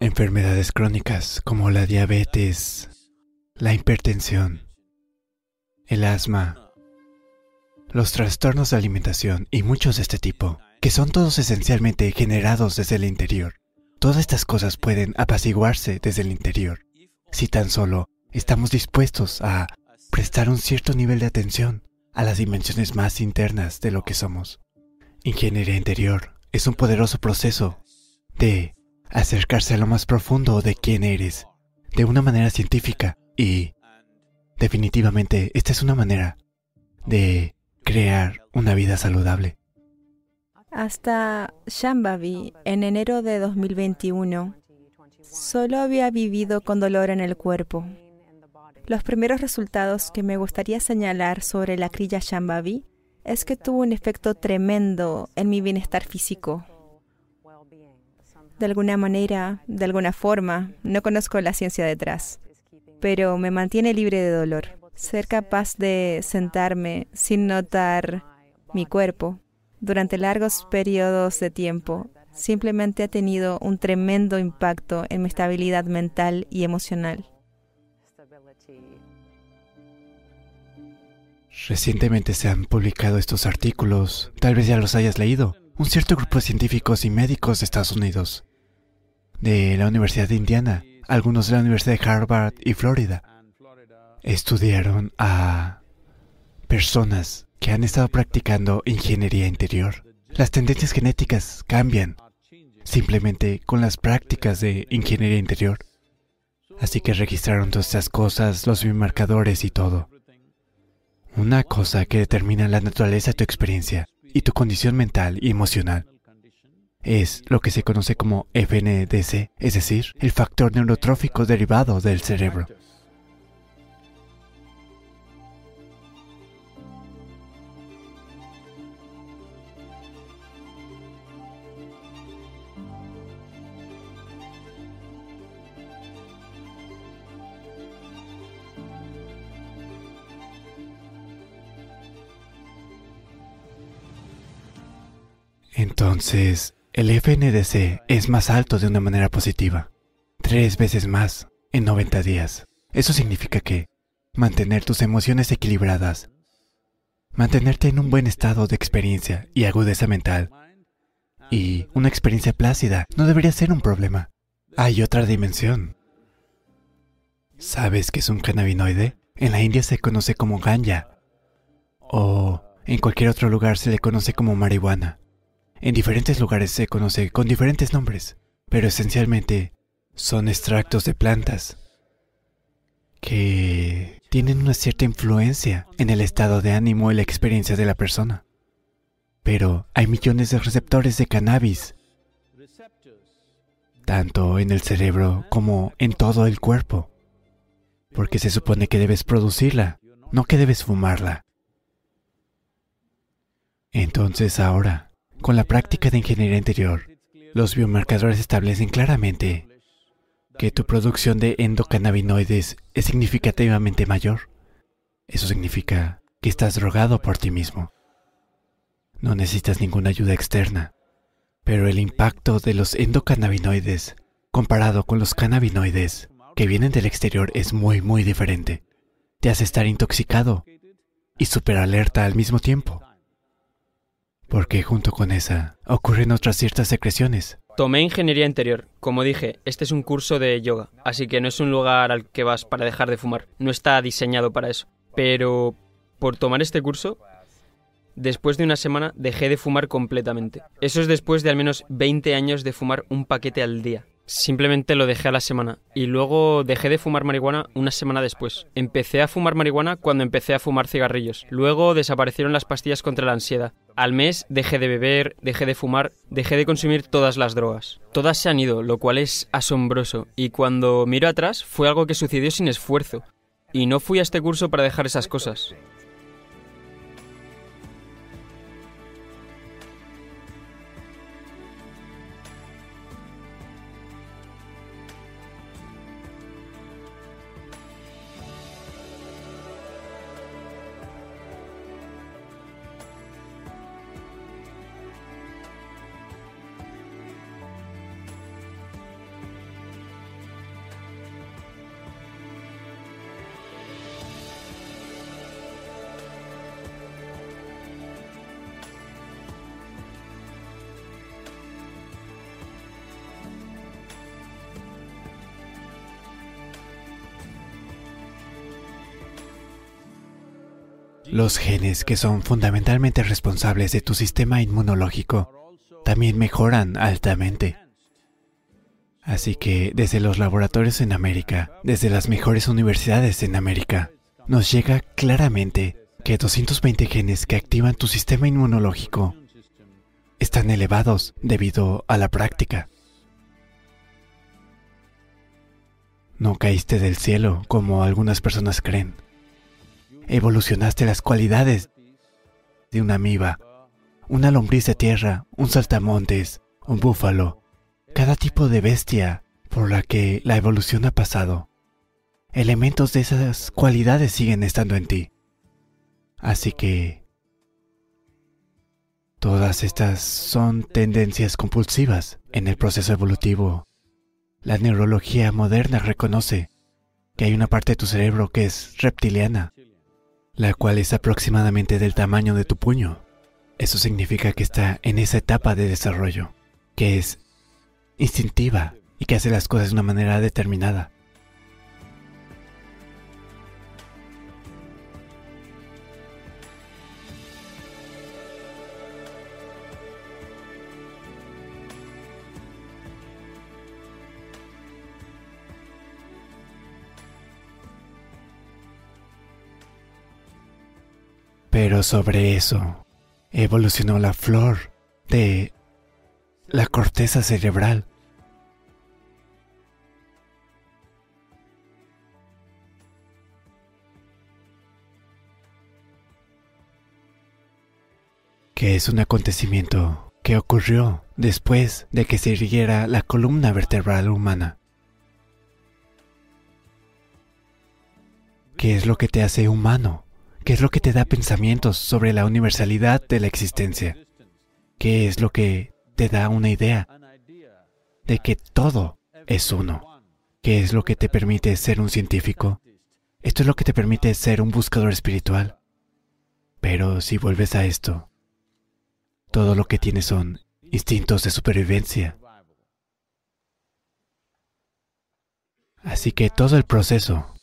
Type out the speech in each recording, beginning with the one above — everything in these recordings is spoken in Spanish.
enfermedades crónicas como la diabetes, la hipertensión, el asma, los trastornos de alimentación y muchos de este tipo, que son todos esencialmente generados desde el interior. Todas estas cosas pueden apaciguarse desde el interior si tan solo estamos dispuestos a prestar un cierto nivel de atención a las dimensiones más internas de lo que somos. Ingeniería interior es un poderoso proceso de acercarse a lo más profundo de quién eres, de una manera científica y definitivamente esta es una manera de crear una vida saludable. Hasta Shambhavi, en enero de 2021, solo había vivido con dolor en el cuerpo. Los primeros resultados que me gustaría señalar sobre la Kriya Shambhavi es que tuvo un efecto tremendo en mi bienestar físico. De alguna manera, de alguna forma, no conozco la ciencia detrás, pero me mantiene libre de dolor. Ser capaz de sentarme sin notar mi cuerpo durante largos periodos de tiempo simplemente ha tenido un tremendo impacto en mi estabilidad mental y emocional. Recientemente se han publicado estos artículos, tal vez ya los hayas leído. Un cierto grupo de científicos y médicos de Estados Unidos, de la Universidad de Indiana, algunos de la Universidad de Harvard y Florida, estudiaron a personas que han estado practicando ingeniería interior. Las tendencias genéticas cambian simplemente con las prácticas de ingeniería interior. Así que registraron todas estas cosas, los biomarcadores y todo. Una cosa que determina la naturaleza de tu experiencia y tu condición mental y emocional es lo que se conoce como FNDC, es decir, el factor neurotrófico derivado del cerebro. Entonces, el FNDC es más alto de una manera positiva, tres veces más en 90 días. Eso significa que mantener tus emociones equilibradas, mantenerte en un buen estado de experiencia y agudeza mental, y una experiencia plácida no debería ser un problema. Hay otra dimensión. ¿Sabes qué es un cannabinoide? En la India se conoce como ganja, o en cualquier otro lugar se le conoce como marihuana. En diferentes lugares se conoce con diferentes nombres, pero esencialmente son extractos de plantas que tienen una cierta influencia en el estado de ánimo y la experiencia de la persona. Pero hay millones de receptores de cannabis, tanto en el cerebro como en todo el cuerpo, porque se supone que debes producirla, no que debes fumarla. Entonces ahora, con la práctica de ingeniería interior, los biomarcadores establecen claramente que tu producción de endocannabinoides es significativamente mayor. Eso significa que estás drogado por ti mismo. No necesitas ninguna ayuda externa, pero el impacto de los endocannabinoides comparado con los cannabinoides que vienen del exterior es muy, muy diferente. Te hace estar intoxicado y super alerta al mismo tiempo porque junto con esa ocurren otras ciertas secreciones. Tomé ingeniería interior. Como dije, este es un curso de yoga, así que no es un lugar al que vas para dejar de fumar. No está diseñado para eso. Pero por tomar este curso, después de una semana dejé de fumar completamente. Eso es después de al menos 20 años de fumar un paquete al día. Simplemente lo dejé a la semana y luego dejé de fumar marihuana una semana después. Empecé a fumar marihuana cuando empecé a fumar cigarrillos. Luego desaparecieron las pastillas contra la ansiedad. Al mes dejé de beber, dejé de fumar, dejé de consumir todas las drogas. Todas se han ido, lo cual es asombroso. Y cuando miro atrás fue algo que sucedió sin esfuerzo. Y no fui a este curso para dejar esas cosas. Los genes que son fundamentalmente responsables de tu sistema inmunológico también mejoran altamente. Así que desde los laboratorios en América, desde las mejores universidades en América, nos llega claramente que 220 genes que activan tu sistema inmunológico están elevados debido a la práctica. No caíste del cielo como algunas personas creen. Evolucionaste las cualidades de una amiba, una lombriz de tierra, un saltamontes, un búfalo, cada tipo de bestia por la que la evolución ha pasado. Elementos de esas cualidades siguen estando en ti. Así que todas estas son tendencias compulsivas en el proceso evolutivo. La neurología moderna reconoce que hay una parte de tu cerebro que es reptiliana, la cual es aproximadamente del tamaño de tu puño. Eso significa que está en esa etapa de desarrollo, que es instintiva y que hace las cosas de una manera determinada. Pero sobre eso evolucionó la flor de la corteza cerebral. que es un acontecimiento que ocurrió después de que se irguiera la columna vertebral humana. ¿Qué es lo que te hace humano? ¿Qué es lo que te da pensamientos sobre la universalidad de la existencia? ¿Qué es lo que te da una idea de que todo es uno? ¿Qué es lo que te permite ser un científico? Esto es lo que te permite ser un buscador espiritual. Pero si vuelves a esto, todo lo que tienes son instintos de supervivencia. Así que todo el proceso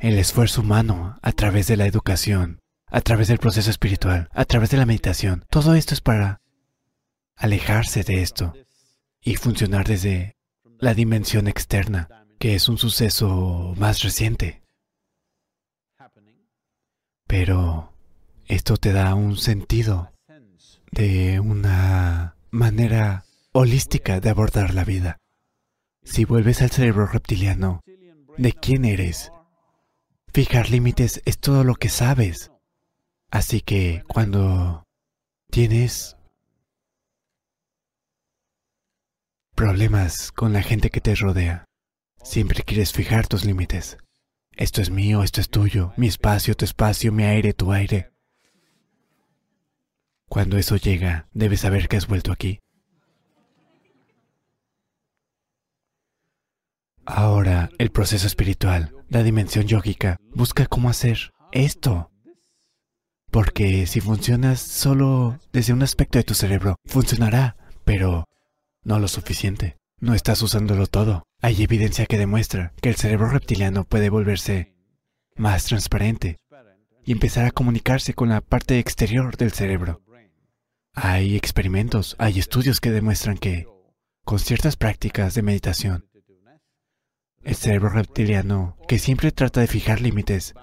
el esfuerzo humano a través de la educación, a través del proceso espiritual, a través de la meditación. Todo esto es para alejarse de esto y funcionar desde la dimensión externa, que es un suceso más reciente. Pero esto te da un sentido de una manera holística de abordar la vida. Si vuelves al cerebro reptiliano, ¿de quién eres? Fijar límites es todo lo que sabes. Así que cuando tienes problemas con la gente que te rodea, siempre quieres fijar tus límites. Esto es mío, esto es tuyo, mi espacio, tu espacio, mi aire, tu aire. Cuando eso llega, debes saber que has vuelto aquí. Ahora, el proceso espiritual, la dimensión yógica, busca cómo hacer esto. Porque si funcionas solo desde un aspecto de tu cerebro, funcionará, pero no lo suficiente. No estás usándolo todo. Hay evidencia que demuestra que el cerebro reptiliano puede volverse más transparente y empezar a comunicarse con la parte exterior del cerebro. Hay experimentos, hay estudios que demuestran que, con ciertas prácticas de meditación, el cerebro reptiliano, que siempre trata de fijar límites,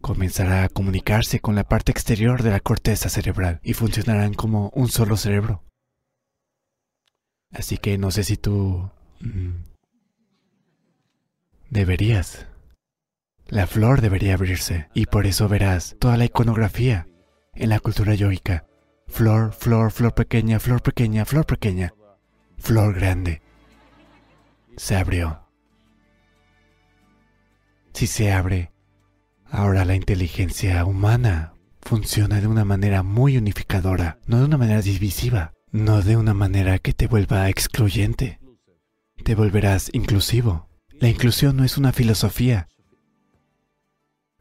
comenzará a comunicarse con la parte exterior de la corteza cerebral y funcionarán como un solo cerebro. Así que no sé si tú... Mm, deberías. La flor debería abrirse y por eso verás toda la iconografía en la cultura yoica. Flor, flor, flor pequeña, flor pequeña, flor pequeña, flor grande. Se abrió si se abre. Ahora la inteligencia humana funciona de una manera muy unificadora, no de una manera divisiva, no de una manera que te vuelva excluyente. Te volverás inclusivo. La inclusión no es una filosofía.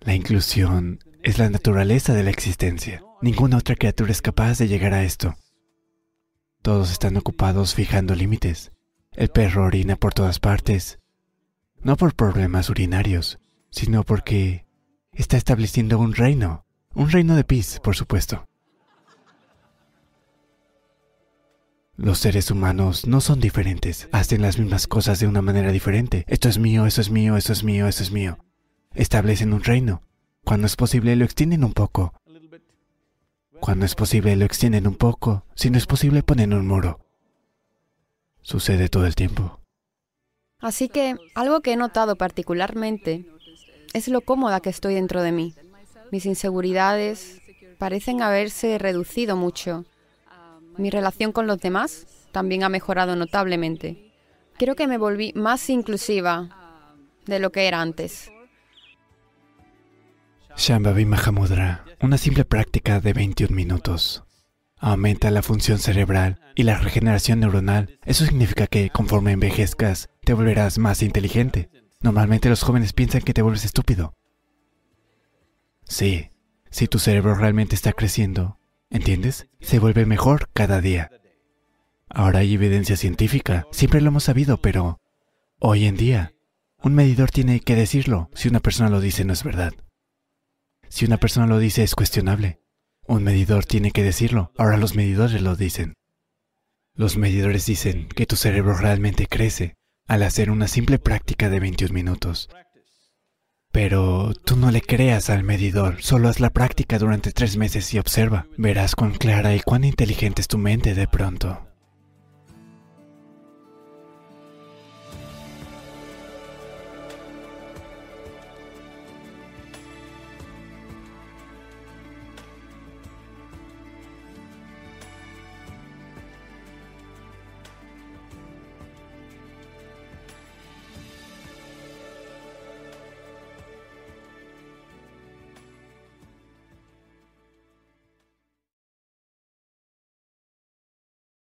La inclusión es la naturaleza de la existencia. Ninguna otra criatura es capaz de llegar a esto. Todos están ocupados fijando límites. El perro orina por todas partes, no por problemas urinarios, sino porque está estableciendo un reino, un reino de pis, por supuesto. Los seres humanos no son diferentes, hacen las mismas cosas de una manera diferente. Esto es mío, eso es mío, eso es mío, eso es mío. Establecen un reino. Cuando es posible lo extienden un poco. Cuando es posible lo extienden un poco. Si no es posible ponen un muro. Sucede todo el tiempo. Así que algo que he notado particularmente es lo cómoda que estoy dentro de mí. Mis inseguridades parecen haberse reducido mucho. Mi relación con los demás también ha mejorado notablemente. Creo que me volví más inclusiva de lo que era antes. Shambhavi Mahamudra, una simple práctica de 21 minutos. Aumenta la función cerebral y la regeneración neuronal. Eso significa que conforme envejezcas, te volverás más inteligente. Normalmente los jóvenes piensan que te vuelves estúpido. Sí, si tu cerebro realmente está creciendo, ¿entiendes? Se vuelve mejor cada día. Ahora hay evidencia científica, siempre lo hemos sabido, pero hoy en día, un medidor tiene que decirlo. Si una persona lo dice, no es verdad. Si una persona lo dice, es cuestionable. Un medidor tiene que decirlo. Ahora los medidores lo dicen. Los medidores dicen que tu cerebro realmente crece al hacer una simple práctica de 21 minutos. Pero tú no le creas al medidor, solo haz la práctica durante tres meses y observa. Verás cuán clara y cuán inteligente es tu mente de pronto.